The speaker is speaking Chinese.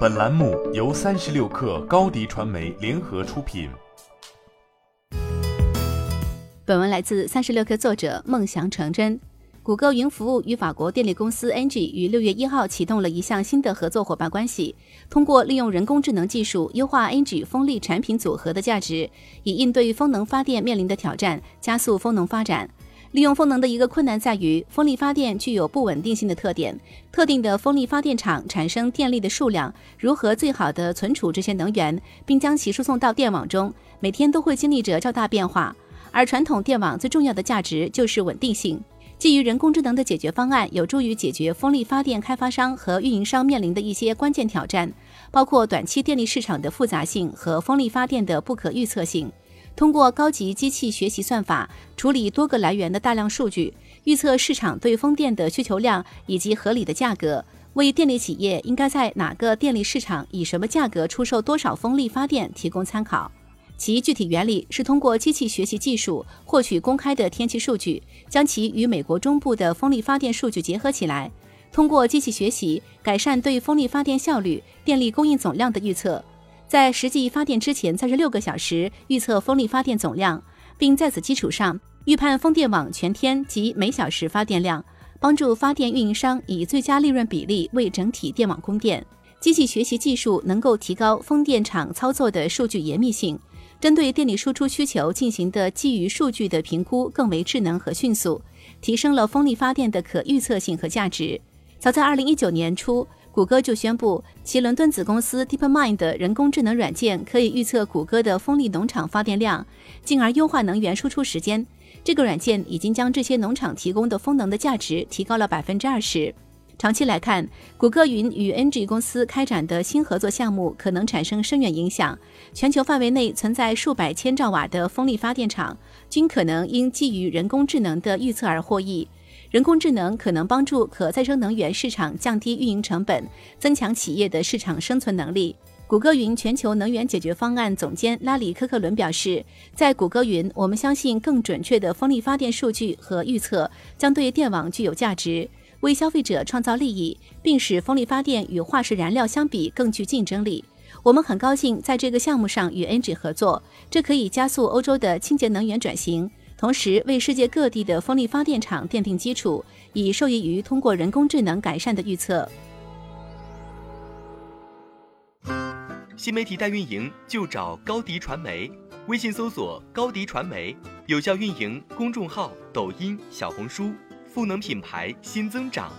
本栏目由三十六氪高低传媒联合出品。本文来自三十六氪作者梦想成真。谷歌云服务与法国电力公司 n g 于六月一号启动了一项新的合作伙伴关系，通过利用人工智能技术优化 n g 风力产品组合的价值，以应对风能发电面临的挑战，加速风能发展。利用风能的一个困难在于，风力发电具有不稳定性的特点。特定的风力发电厂产生电力的数量，如何最好的存储这些能源，并将其输送到电网中，每天都会经历着较大变化。而传统电网最重要的价值就是稳定性。基于人工智能的解决方案，有助于解决风力发电开发商和运营商面临的一些关键挑战，包括短期电力市场的复杂性和风力发电的不可预测性。通过高级机器学习算法处理多个来源的大量数据，预测市场对风电的需求量以及合理的价格，为电力企业应该在哪个电力市场以什么价格出售多少风力发电提供参考。其具体原理是通过机器学习技术获取公开的天气数据，将其与美国中部的风力发电数据结合起来，通过机器学习改善对风力发电效率、电力供应总量的预测。在实际发电之前三十六个小时预测风力发电总量，并在此基础上预判风电网全天及每小时发电量，帮助发电运营商以最佳利润比例为整体电网供电。机器学习技术能够提高风电场操作的数据严密性，针对电力输出需求进行的基于数据的评估更为智能和迅速，提升了风力发电的可预测性和价值。早在二零一九年初。谷歌就宣布，其伦敦子公司 DeepMind 人工智能软件可以预测谷歌的风力农场发电量，进而优化能源输出时间。这个软件已经将这些农场提供的风能的价值提高了百分之二十。长期来看，谷歌云与 NG 公司开展的新合作项目可能产生深远影响。全球范围内存在数百千兆瓦的风力发电厂，均可能因基于人工智能的预测而获益。人工智能可能帮助可再生能源市场降低运营成本，增强企业的市场生存能力。谷歌云全球能源解决方案总监拉里·科克伦表示，在谷歌云，我们相信更准确的风力发电数据和预测将对电网具有价值，为消费者创造利益，并使风力发电与化石燃料相比更具竞争力。我们很高兴在这个项目上与 Engie 合作，这可以加速欧洲的清洁能源转型。同时，为世界各地的风力发电厂奠定基础，以受益于通过人工智能改善的预测。新媒体代运营就找高迪传媒，微信搜索高迪传媒，有效运营公众号、抖音、小红书，赋能品牌新增长。